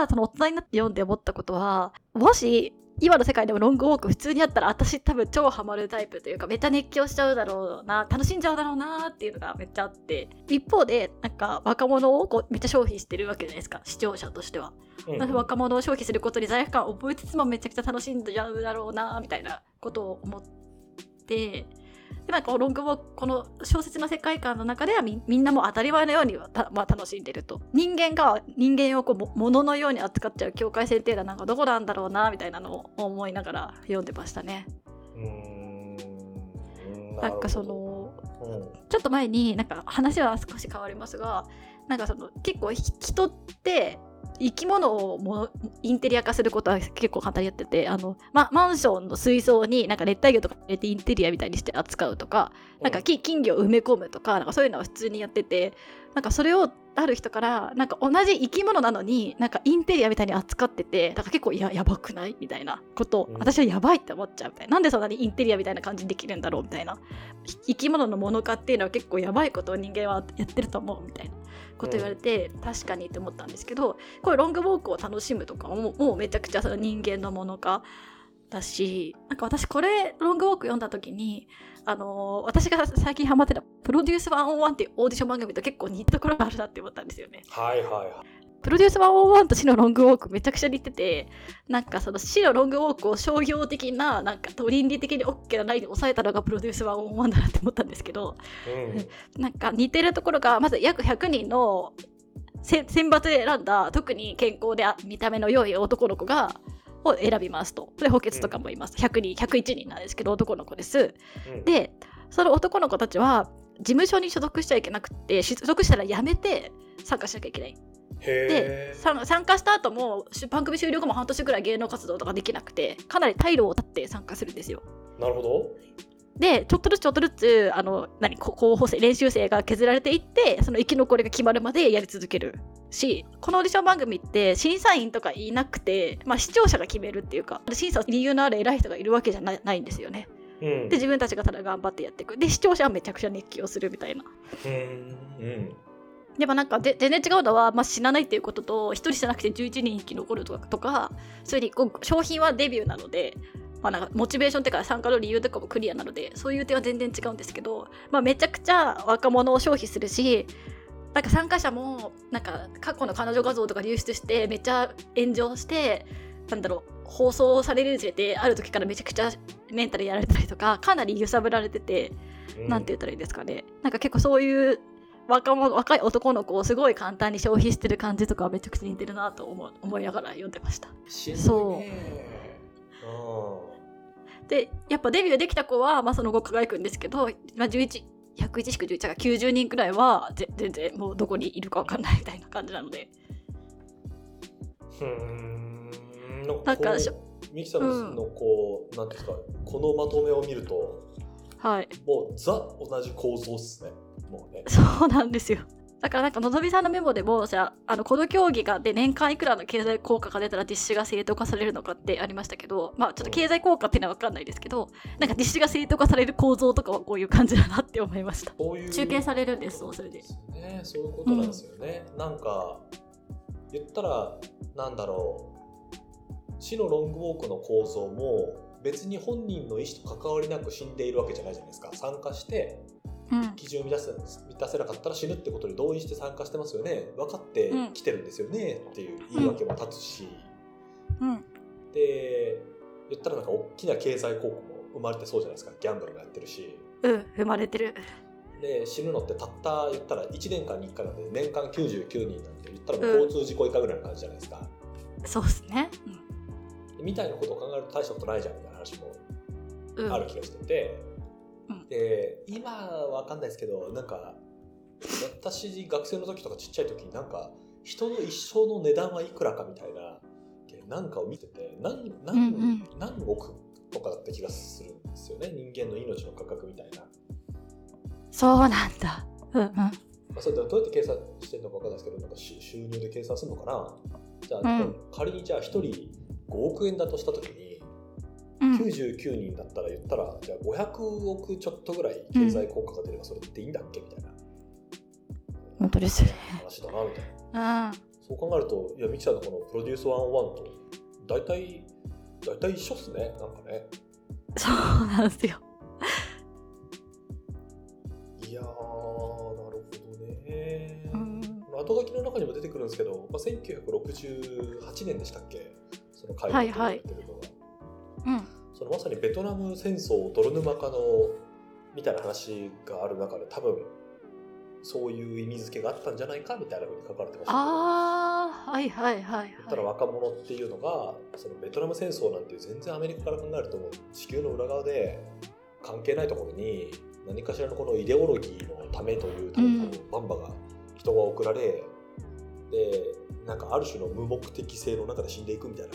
がその大人になって読んで思ったことはもし今の世界でもロングウォーク普通にあったら私多分超ハマるタイプというかめっちゃ熱狂しちゃうだろうな楽しんじゃうだろうなっていうのがめっちゃあって。一方でなんか若者をこうめっちゃ消費してるわけじゃないですか視聴者としては、うん、若者を消費することに罪悪感を覚えつつもめちゃくちゃ楽しんじゃうだろうなみたいなことを思ってでなんかロングウォークこの小説の世界観の中ではみんなも当たり前のようにまあ、楽しんでると。人間が人間をこう物のように扱っちゃう境界線っていうのはなんかどこなんだろうなみたいなのを思いながら読んでましたね。うん。なんかその、うん、ちょっと前になんか話は少し変わりますがなんかその結構人って生き物をもインテリア化することは結構簡単にやっててあの、ま、マンションの水槽になんか熱帯魚とか入れてインテリアみたいにして扱うとか、なんか金魚を埋め込むとかなんかそういうのは普通にやっててなんかそれをある人からなんか同じ生き物なのになんかインテリアみたいに扱っててだから結構ややばくない？みたいな。ことを私はやばいって思っちゃうみたいな。なんでそんなにインテリアみたいな感じにできるんだろう？みたいな。生き物のもの化っていうのは結構やばいことを人間はやってると思うみたいな。こと言われて、うん、確かにって思ったんですけどこれロングウォークを楽しむとかももうめちゃくちゃその人間のもの化だしなんか私これロングウォーク読んだ時にあのー、私が最近ハマってたプロデュース101っていうオーディション番組と結構似たところがあるなって思ったんですよね。はいはいはい。プロデュース101と死のロングウォークめちゃくちゃ似てて、なんかその死のロングウォークを商業的な、なんか倫理的に OK なラインで抑えたのがプロデュース101だなって思ったんですけど、うん、なんか似てるところが、まず約100人の選抜で選んだ特に健康で見た目の良い男の子がを選びますと。で補欠とかもいます。100人、101人なんですけど、男の子です。うん、で、その男の子たちは、事務所に所属しちゃいけなくて、所属したら辞めて参加しなきゃいけない。で参加した後も番組終了後も半年ぐらい芸能活動とかできなくてかなり退路を断って参加するんですよ。なるほどでちょっとずつちょっとずつあの何候補生練習生が削られていってその生き残りが決まるまでやり続けるしこのオーディション番組って審査員とかいなくて、まあ、視聴者が決めるっていうか審査理由のある偉い人がいるわけじゃないんですよね。うん、で自分たちがただ頑張ってやっていく。で視聴者はめちゃくちゃ熱狂するみたいな。うんうん。でもなんか全然違うのは、まあ、死なないっていうことと1人じゃなくて11人生き残るとかとかそれに商品はデビューなのでまあ、なんかモチベーションっていうか参加の理由とかもクリアなのでそういう点は全然違うんですけど、まあ、めちゃくちゃ若者を消費するしなんか参加者もなんか過去の彼女画像とか流出してめっちゃ炎上してなんだろう放送されるにつれてある時からめちゃくちゃメンタルやられたりとか かなり揺さぶられてて、うん、なんて言ったらいいですかね。なんか結構そういう若者若い男の子をすごい簡単に消費してる感じとかめちゃくちゃ似てるなと思思いながら読んでました。そう。でやっぱデビューできた子は、まあ、その後輝くんですけど、まあ、11 101しか11が90人くらいは全然もうどこにいるか分かんないみたいな感じなので。うんなんかミキさんのこう、うん、なんですかこのまとめを見ると、はい、もうザ同じ構造っすね。もうね。そうなんですよ。だからなんかのぞみさんのメモでもじゃあのこの競技がで年間いくらの経済効果が出たら実施が正当化されるのかってありましたけどまあちょっと経済効果っていうのは分かんないですけどなんか実施が正当化される構造とかはこういう感じだなって思いました。ういう中継されるんですそうそれで。ねそういうことなんですよね、うん、なんか言ったらなんだろう死のロングウォークの構造も別に本人の意思と関わりなく死んでいるわけじゃないじゃないですか。参加して基準を満たせ満たせなかったら死ぬってことに同意して参加してますよね。分かってきてるんですよね、っていう言い訳も立つし、うん、で言ったらなんか大きな経済効果も生まれてそうじゃないですか。ギャンブルもやってるし。うん生まれてる。で死ぬのってたった言ったら1年間に1回なんで年間99人なんて言ったら交通事故以下ぐらいの感じじゃないですか、うん、そうっすね、うん、みたいなことを考えると大したことないじゃんみたいな話もある気がしてて、で今は分かんないですけどなんか私学生の時とかちっちゃい時になんか人の一生の値段はいくらかみたいななんかを見てて何何,、うんうん、何億とかだった気がするんですよね。人間の命の価格みたいな。そうなんだ。うんうん。それどうやって計算してるのか分かんないですけどなんか収入で計算するのかな。じゃあ、うん、仮にじゃあ1人5億円だとした時に99人だったら言ったら、じゃあ500億ちょっとぐらい経済効果が出ればそれっていいんだっけみたいな。本当ですね。話だなみたいな。そそう考えるといやミキさんのこのプロデュース101と大体大体一緒っすねなんかねそうなんですよ。いやーなるほどね、うん後書きの中にも出てくるんですけど、まあ、1968年でしたっけ？その会はいはい話やってるのが、うん。そのまさにベトナム戦争泥沼化のみたいな話がある中で多分そういう意味付けがあったんじゃないかみたいなふうに書かれてましたああ、はいはいはい言ったらは若者っていうのがそのベトナム戦争なんて全然アメリカから考えるともう地球の裏側で関係ないところに何かしらのこのイデオロギーのためというためにバンバが人が送られ、でなんかある種の無目的性の中で死んでいくみたいな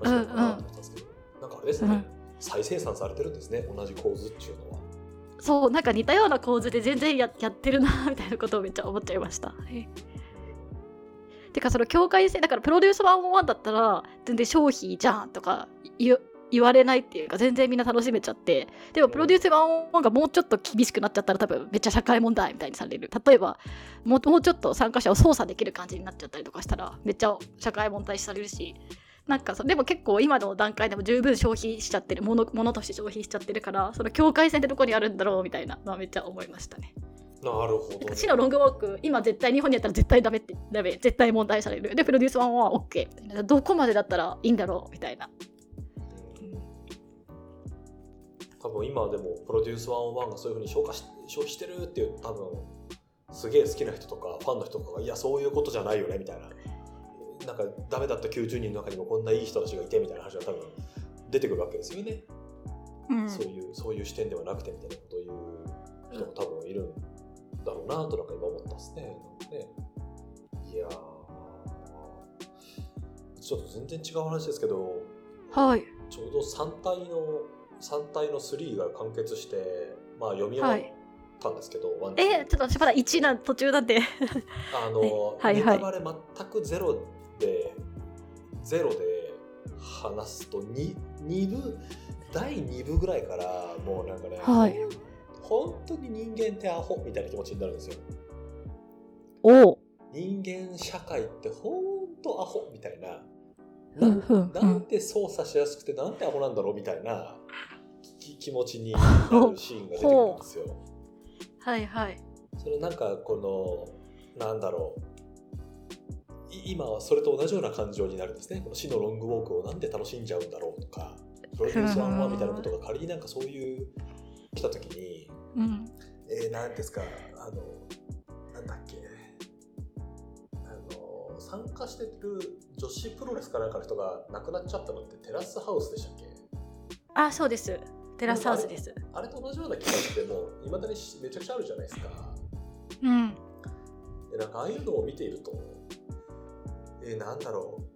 話なと思ったん。ですけど、なんかあれですね、うん。再生産されてるんですね。同じ構図っていうのは。い。そう、なんか似たような構図で全然ややってるなみたいなことをめっちゃ思っちゃいました。はい。てかその境界線だからプロデュース101だったら全然消費じゃんとか言われないっていうか全然みんな楽しめちゃって。でもプロデュース101がもうちょっと厳しくなっちゃったら多分めっちゃ社会問題みたいにされる。例えばもうもうちょっと参加者を操作できる感じになっちゃったりとかしたらめっちゃ社会問題視されるしなんかそでも結構今の段階でも十分消費しちゃってるものものとして消費しちゃってるからその境界線ってどこにあるんだろうみたいなのはめっちゃ思いましたね。なるほど、ね。死のロングウォーク今絶対日本にやったら絶対ダメってダメ絶対問題される。でプロデュース1は OK みたいな。どこまでだったらいいんだろうみたいな、多分今でもプロデュース101がそういうふうに消化し消費してるっていう多分すげえ好きな人とかファンの人とかがいやそういうことじゃないよねみたいななんかダメだった90人の中にもこんないい人たちがいてみたいな話が多分出てくるわけですよね、うん。そういうそういう視点ではなくてみたいなことを言う人も多分いるんだろうなとなんか今思ったんですね。なんかね。いやー。ちょっと全然違う話ですけどはい。ちょうど3体の3体の3が完結して、まあ、読み終わったんですけど、ワンツーえちょっと私まだ1な途中なんで。あの、はいはい。ネタバレ全くゼロでゼロで話すと 2, 2部第2部ぐらいからもうなんかね、はい。本当に人間ってアホみたいな気持ちになるんですよ。お。お人間社会って本当アホみたいな。ふんふん。ふんなんで操作しやすくてなんてアホなんだろうみたいなき気持ちに なるシーンが出てくるんですよ。はいはい。それなんかこのなんだろう。い今はそれと同じような感情になるんですね。この死のロングウォークをなんで楽しんじゃうんだろうとかプロデュースワンワンみたいなことが仮になんかそういう来た時にうん。えー、なんですかあのなんだっけあの参加してる女子プロレスかなんかの人が亡くなっちゃったのってテラスハウスでしたっけ？あそうです。テラスハウスです。あれと同じような気がしてもいまだにめちゃくちゃあるじゃないですか。うん。でなんかああいうのを見ているとえー、なんだろう。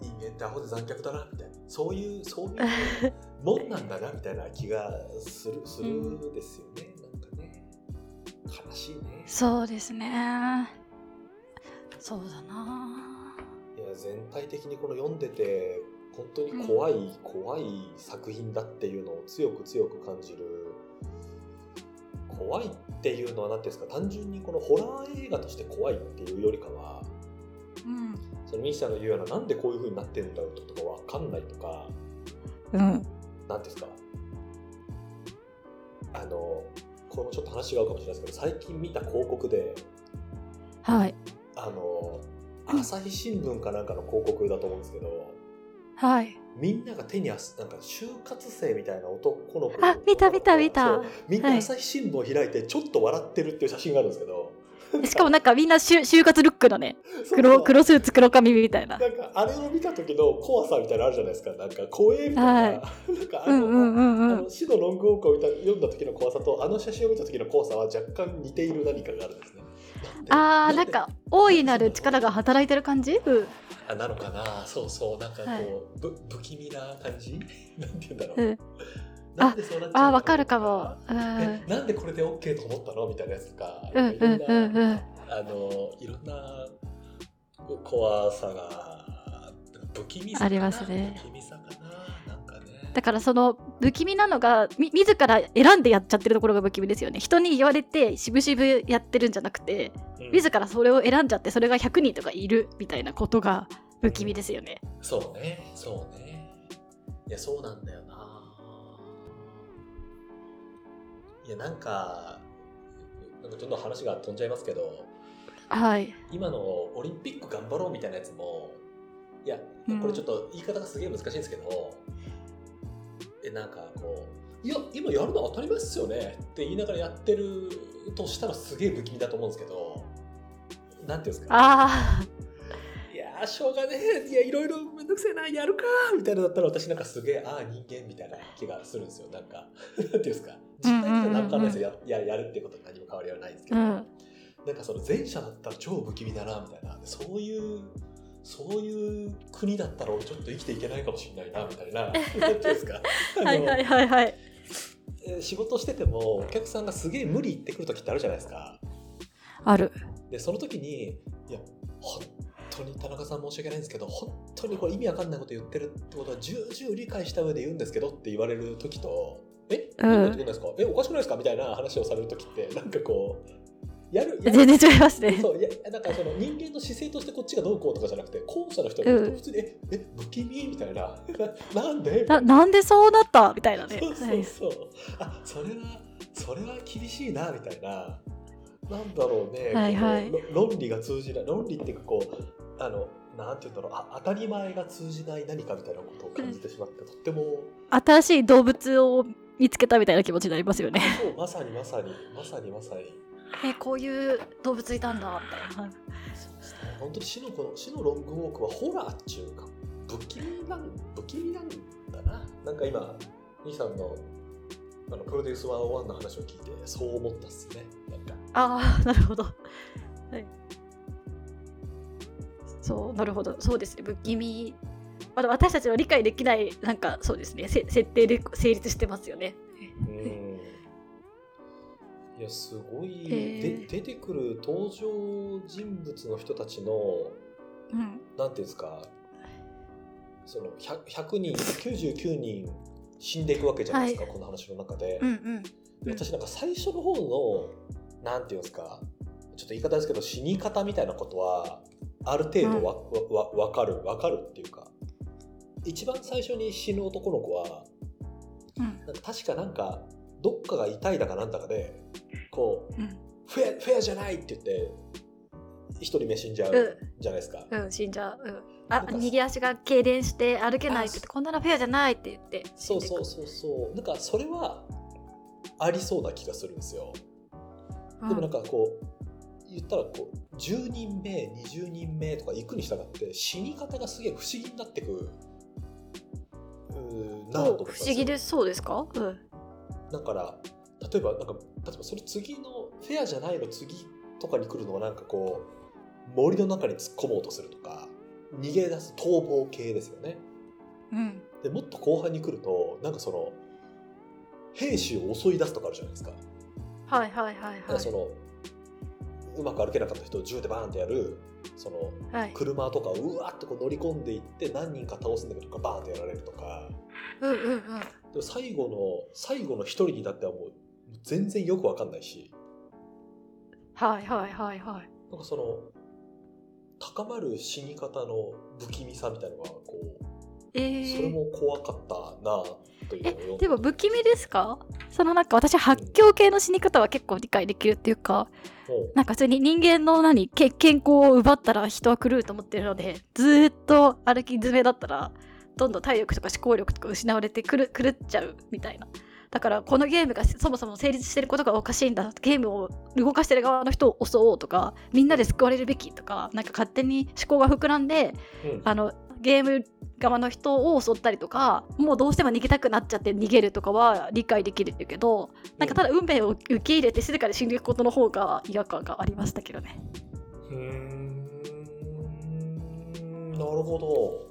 人間ってアホで残虐だなみたいな。そういうそういう もんなんだなみたいな気がするするですよね、なんかね。悲しいね。そうですね。そうだな。いや全体的にこの読んでて本当に怖い、怖い作品だっていうのを強く強く感じる。怖いっていうのは何ていうんですか単純にこのホラー映画として怖いっていうよりかはうんそのミキさんが言うようななんでこういう風になってるんだろうとかわかんないとかうんなんですか？あのこれもちょっと話が合うかもしれないですけど最近見た広告ではい。あの朝日新聞かなんかの広告だと思うんですけどはい。みんなが手にあすなんか就活生みたいな男の子あ見た見た見た。みんなはい。朝日新聞を開いてちょっと笑ってるっていう写真があるんですけど、しかもなんかみんな就就活ルックのね黒黒スーツ黒髪みたいな。なんかあれを見た時の怖さみたいなのあるじゃないですか。なんか怖えみたいな、はい。なんかあの、うんうんうんうん。あの死のロングウォークを見た読んだ時の怖さとあの写真を見た時の怖さは若干似ている何かがあるんですね。あーなんでか大いなる力が働いてる感じ？う。んあなのかな。そうそう。なんかこう、はい。ぶ不気味な感じ？なんて言うんだろう。うんなんでそうなっちゃうの？あーわかるかも。うん。えなんでこれで OK と思ったの？みたいなやつとか、うんいろんなうんうん。うんあのいろんな怖さが不気味さかな？ありますね。不気味さかな？なんかね。だからその不気味なのがみ自ら選んでやっちゃってるところが不気味ですよね。人に言われてしぶしぶやってるんじゃなくてうん。自らそれを選んじゃってそれが100人とかいるみたいなことが不気味ですよね。そうねそうね。いやそうなんだよないやなんかなんかちょっと話が飛んじゃいますけどはい。今のオリンピック頑張ろうみたいなやつもいやこれちょっと言い方がすげえ難しいんですけど、えなんかこう「いや今やるの当たり前っすよね」って言いながらやってるとしたらすげえ不気味だと思うんですけどなんていうんですか？あいやー。しょうがねえいやいろいろめんどくせえなやるかみたいなのだったら私なんかすげえああ人間みたいな気がするんですよなんかなんていうんですか実際には何かないですよやややるってことに何も変わりはないんですけど、あうん。なんかその前者だったら超不気味だなみたいな。そういうそういう国だったら俺ちょっと生きていけないかもしれないなみたいな。なんていうんですかあのはいはいはい。はいえー仕事しててもお客さんがすげえ無理言ってくる時ってあるじゃないですか。ある。でその時にいや本当に田中さん申し訳ないんですけど本当にこれ意味わかんないこと言ってるってことは重々理解した上で言うんですけどって言われる時とえ？うん。いですか、えおかしくないですか？みたいな話をされる時ってなんかこうやるやる。全然違いますね。そういやなんかその人間の姿勢としてこっちがどうこうとかじゃなくて後者の人がうん。普通に、ええ不気味？みたいな。な なんで？みなななんでそうなった？みたいなね。そうそうそう。あそれはそれは厳しいなみたいな。なんだろうね、はいはい。論理が通じない。論理っていうかこうあのなんて言うんだろう。あ当たり前が通じない何かみたいなことを感じてしまって、とっても。新しい動物を見つけたみたいな気持ちになりますよね。そうまさにまさにまさにまさに。えこういう動物いたんだみたいな。本当に死のこの死のロングウォークはホラーっていうか不気味なん不気味なんだな。なんか今兄さんのあのプロデュース101の話を聞いてそう思ったっすね。なんか。ああなるほど。はい。そうなるほど。そうですね。不気味まだ私たちの理解できないなんかそうですね。せ設定で成立してますよね。うん。いやすごい、へー。で出てくる登場人物の人たちのうん。なんていうんですか。その 100, 100人99人死んでいくわけじゃないですか、はい。この話の中で。うんうん。で私なんか最初の方のなんていうんですか。ちょっと言い方ですけど死に方みたいなことはある程度わ、わわかるわかるっていうか一番最初に死ぬ男の子はうん。確かなんかどっかが痛いだかなんだかでこううん。フェアフェアじゃないって言って一人目死んじゃううじゃないですか。うん死んじゃう、うん、あなんか逃げ足が痙攣して歩けないってこんなのフェアじゃないって言って死そうそうそうそう。なんかそれはありそうな気がするんですよ。うん。でもなんかこう言ったらこう10人目20人目とか行くに従って死に方がすげえ不思議になってくなあと不思議ですそうですか、うん、だから例えばなんか例えばそれ次のフェアじゃないの次とかに来るのはなんかこう森の中に突っ込もうとするとか逃げ出す逃亡系ですよね。うん。でもっと後半に来るとなんかその兵士を襲い出すとかあるじゃないですか。はいはいはいはい。うまく歩けなかった人を銃でバーンってやるそのはい。車とかをうわっとこう乗り込んでいって何人か倒すんだけどバーンってやられるとか。うんうんうん。でも最後の最後の一人になってはもう全然よくわかんないし。はいはいはいはい。なんかその高まる死に方の不気味さみたいなのがこうえー、それも怖かったなというで。も不気味ですか？そのなんか私発狂系の死に方は結構理解できるっていうかもうなんか普通に人間の何け健康を奪ったら人は狂うと思ってるのでずーっと歩き詰めだったらどんどん体力とか思考力とか失われてくる狂っちゃうみたいな。だからこのゲームがそもそも成立してることがおかしいんだ。ゲームを動かしてる側の人を襲おうとかみんなで救われるべきとかなんか勝手に思考が膨らんでうん。あのゲーム側の人を襲ったりとかもうどうしても逃げたくなっちゃって逃げるとかは理解できるけどなんかただ運命を受け入れて静かに死んでいくことの方が違和感がありましたけどね。うーん。なるほど。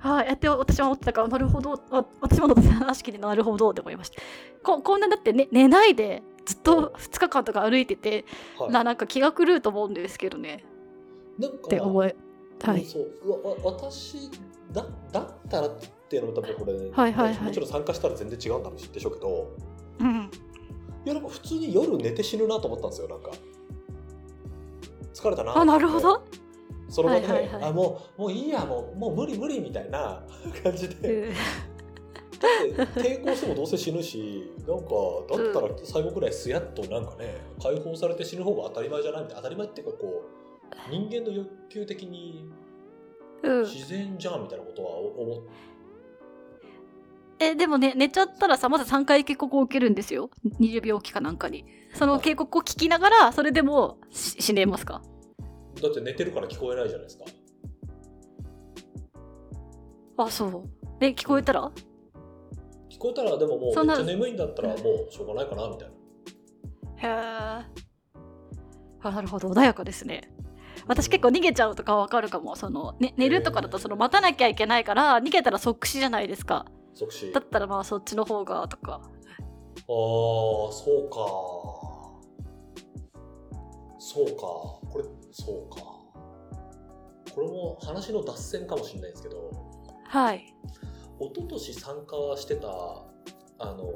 はい、やって私は思ってたからなるほど。あ私もの話聞いてなるほどって思いました。ここんなだって、ね、寝ないでずっと2日間とか歩いてて、はい。ななんか気が狂うと思うんですけどね。なんかって思えはい。そう私だだっったらっていうのも多分これ、はいはいはい。もちろん参加したら全然違うんだろうしでしょうけどうん。いやなんか普通に夜寝て死ぬなと思ったんですよなんか。疲れたなあなるほど、その場で、はいはいはい。あもうもういいやもうもう無理無理みたいな 感じうで、ん。だって抵抗してもどうせ死ぬしなんかだったら最後くらいすやっとなんかね解放されて死ぬ方が当たり前じゃないみたいな当たり前っていうかこう人間の欲求的にうん。自然じゃんみたいなことは思っえでもね寝ちゃったらさまず3回警告を受けるんですよ。20秒期かなんかに。その警告を聞きながらそれでもし死ねますか？だって寝てるから聞こえないじゃないですか。あそう。で聞こえたら？聞こえたらでももうんめっちゃ眠いんだったらもうしょうがないかなみたいな。へえあなるほど。穏やかですね私結構逃げちゃうとかわかるかも。その、ね、寝るとかだとその待たなきゃいけないから逃げたら即死じゃないですか。即死。だったらまあそっちの方がとか。ああそうか。そうか。これそうか。これも話の脱線かもしれないんですけどはい。一昨年参加してたあの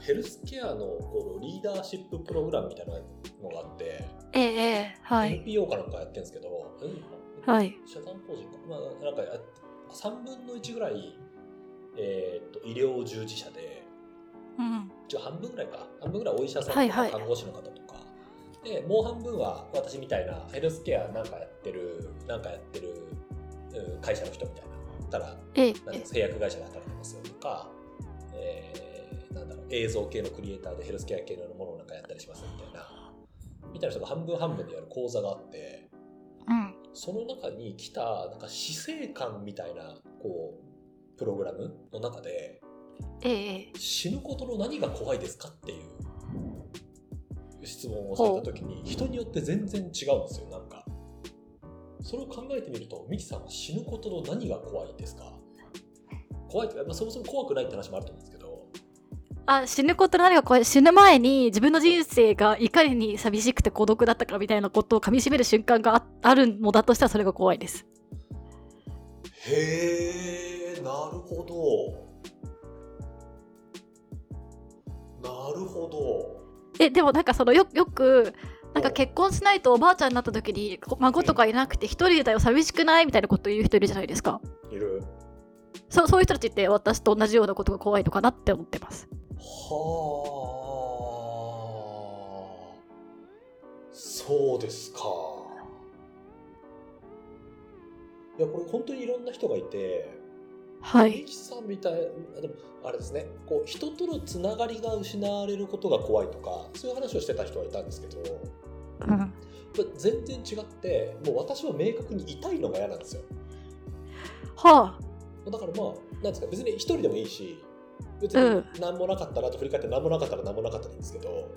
ヘルスケアのこのリーダーシッププログラムみたいなのがあって、ええええはい。NPO かなんかやってるんですけど、うんはい。社団法人か、まあ、なんかや3分の1ぐらい、えーっと医療従事者でうん。ちょ半分ぐらいか。半分ぐらいお医者さんとかはいはい。看護師の方とか、でもう半分は私みたいなヘルスケアなんかやってるなんかやってるうん会社の人みたいな。たらえ製薬会社で働いてますよとか、えー映像系のクリエイターでヘルスケア系のものをなんかやったりしますみたいな。みたいな人が半分半分でやる講座があってうん。その中に来たなんか死生観みたいなこうプログラムの中でええええ。死ぬことの何が怖いですかっていう質問をされた時に人によって全然違うんですよなんか。それを考えてみるとミキさんは死ぬことの何が怖いですか？怖いっていうか、まあ、そもそも怖くないって話もあると思うんですけどあ死ぬこと何が怖い死ぬ前に自分の人生がいかに寂しくて孤独だったかみたいなことをかみしめる瞬間がああるのだとしたらそれが怖いです。へえなるほど。なるほど。えでもなんかそのよよくなんか結婚しないとおばあちゃんになった時にこ孫とかいなくて一人だよ寂しくないみたいなことを言う人いるじゃないですか。いる。そそういう人たちって私と同じようなことが怖いのかなって思ってますはあ。そうですか。いやこれ本当にいろんな人がいてはい。さんみたいあでもあれですね。こう人とのつながりが失われることが怖いとかそういう話をしてた人はいたんですけどうん。全然違ってもう私は明確に痛いのが嫌なんですよ。はだからまあなんですか別に一人でもいいし別うん。に何もなかったらと振り返って何もなかったら何もなかったらいいんですけど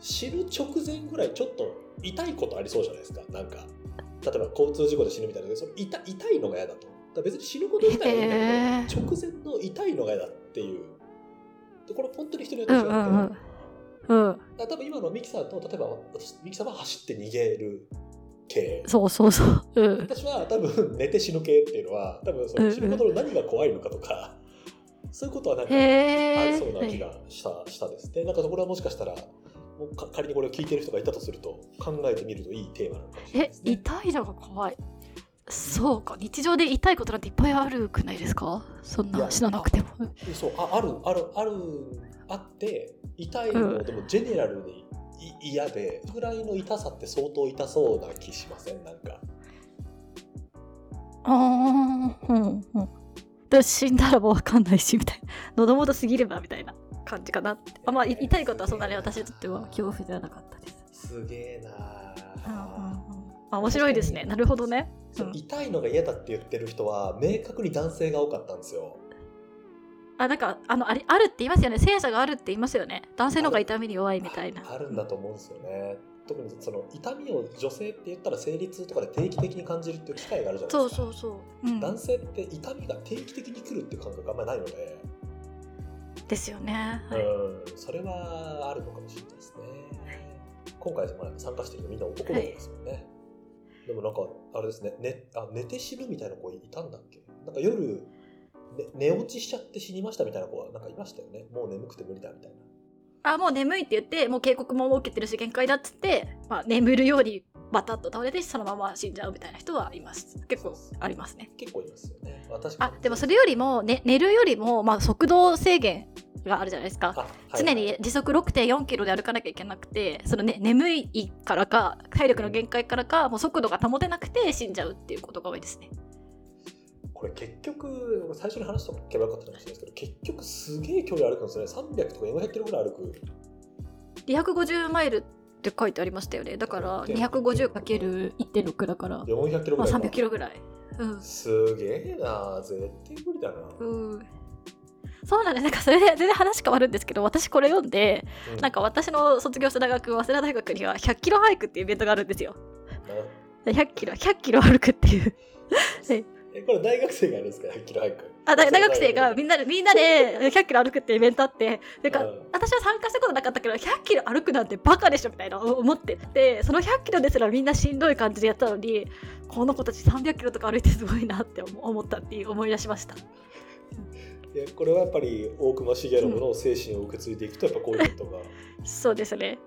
死ぬ直前ぐらいちょっと痛いことありそうじゃないですか。なんか例えば交通事故で死ぬみたいなその痛痛いのが嫌だと。だ別に死ぬこと自体はいいんだけど、へー直前の痛いのが嫌だっていう。でこれ本当に人によっあて違って、うんうんうんうん。だから多分今のミキさんと例えば私ミキさんは走って逃げる系。そうそうそう。うん。私は多分寝て死ぬ系っていうのは多分その死ぬことの何が怖いのかとか、そういうことはなんかありそうな気がした,、したです。ね。なんかこれはもしかしたらもうか仮にこれを聞いてる人がいたとすると考えてみるといいテーマなのかもしれないえですね。痛いのが怖い。そうか。日常で痛いことなんていっぱいあるくないですか？そんな死ななくても。そうああるあるあるあって痛いの、うんでもジェネラルにい嫌でぐらいの痛さって相当痛そうな気しません？なんか。ああ死んだらもう分かんないしみたいな。喉元すぎればみたいな。感じかなって。あまあい痛いことはそんなに私にとっては恐怖ではなかったです。すげえなうんうんあうん。あ面白いですね。なるほどね。そううん。痛いのが嫌だって言ってる人は明確に男性が多かったんですよ。あなんかあのあれあるって言いますよね。性差があるって言いますよね。男性の方が痛みに弱いみたいな。ああるんだと思うんですよね。特にその痛みを女性って言ったら生理痛とかで定期的に感じるっていう機会があるじゃないですか。そうそうそう、うん、男性って痛みが定期的に来るっていう感覚があんまりないので、ですよね、はい。うん、それはあるのかもしれないですね。今回まあ参加してるのみんな男の子ですもんね。でもなんかあれですね。ねあ寝て死ぬみたいな子いたんだっけ？なんか夜ね、寝落ちしちゃって死にましたみたいな子はなんかいましたよね。もう眠くて無理だみたいなあもう眠いって言ってもう警告も受けてるし限界だっつって、まあ、眠るようにバタッと倒れてそのまま死んじゃうみたいな人はいます結構ありますね。結構いますよね。私あでもそれよりも、ね、寝るよりも、まあ、速度制限があるじゃないですか。あ、はい常に時速6.4キロで歩かなきゃいけなくてその、ね、眠いからか体力の限界からかもう速度が保てなくて死んじゃうっていうことが多いですねこれ結局最初に話しておけばよかったかもしれないですけど結局すげえ距離歩くんですね。300とか400キロぐらい歩く。250マイルって書いてありましたよね。だから 250×1.6 だから、400キロぐまあ、らいか、300キロぐらい。うん。すげえな。絶対無理だな、うん。そうなんですなんかそれで全然話変わるんですけど私これ読んでうん。なんか私の卒業した大学早稲田大学には100キロハイクっていうイベントがあるんですよ。100キロ100キロ歩くっていう えこれ大学生がやるんですか？100キロハイク。あだ大学生がみんなでみんなで100キロ歩くってイベントあってなんかうん。私は参加したことなかったけど100キロ歩くなんてバカでしょみたいな思っててその100キロですらみんなしんどい感じでやったのにこの子たち300キロとか歩いてすごいなって思思ったっていう思い出しました。いやこれはやっぱり大隈重信の精神を受け継いでいくとやっぱこういうことが、そうですね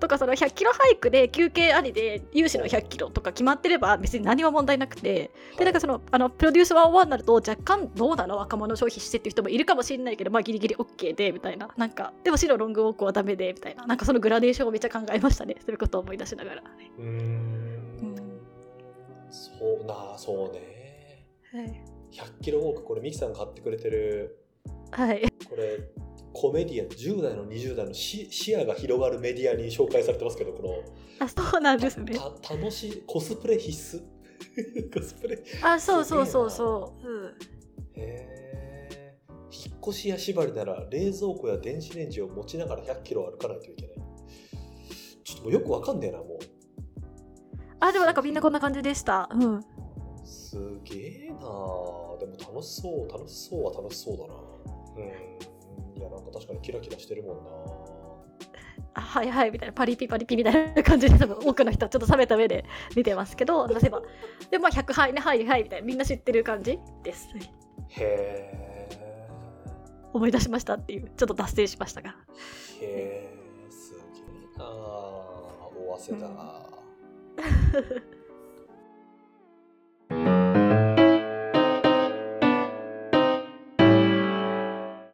とかその100キロハイクで休憩ありで有志の100キロとか決まってれば別に何も問題なくて。でなんかそのあのプロデュース101になると若干どうなの？若者消費してっていう人もいるかもしれないけどまあギリギリ OK でみたいな。なんかでも白ロングウォークはダメでみたいな。なんかそのグラデーションをめっちゃ考えましたね。そういうことを思い出しながら、うーん。そうなそうね。はい。100キロウォークこれミキさんが買ってくれてる。はい、これコメディアン10代の20代の視視野が広がるメディアに紹介されてますけどこの。あそうなんですね。た楽しいコスプレ必須？コスプレ？あそうそうそうそう、うん、へえ引っ越しや縛りなら冷蔵庫や電子レンジを持ちながら100キロ歩かないといけない。ちょっともうよくわかんねえなもあでもなんかみんなこんな感じでした。うん。うすげえなあでも楽しそう楽しそうは楽しそうだな。うんなんか確かにキラキラしてるもんな。あはいはいみたいなパリピパリピみたいな感じで多分多くの人はちょっと冷めた目で見てますけど例えば。でまあ100はいねはいはいみたいなみんな知ってる感じですへえ思い出しましたっていうちょっと脱線しましたが。へえすげえなあ大汗だな、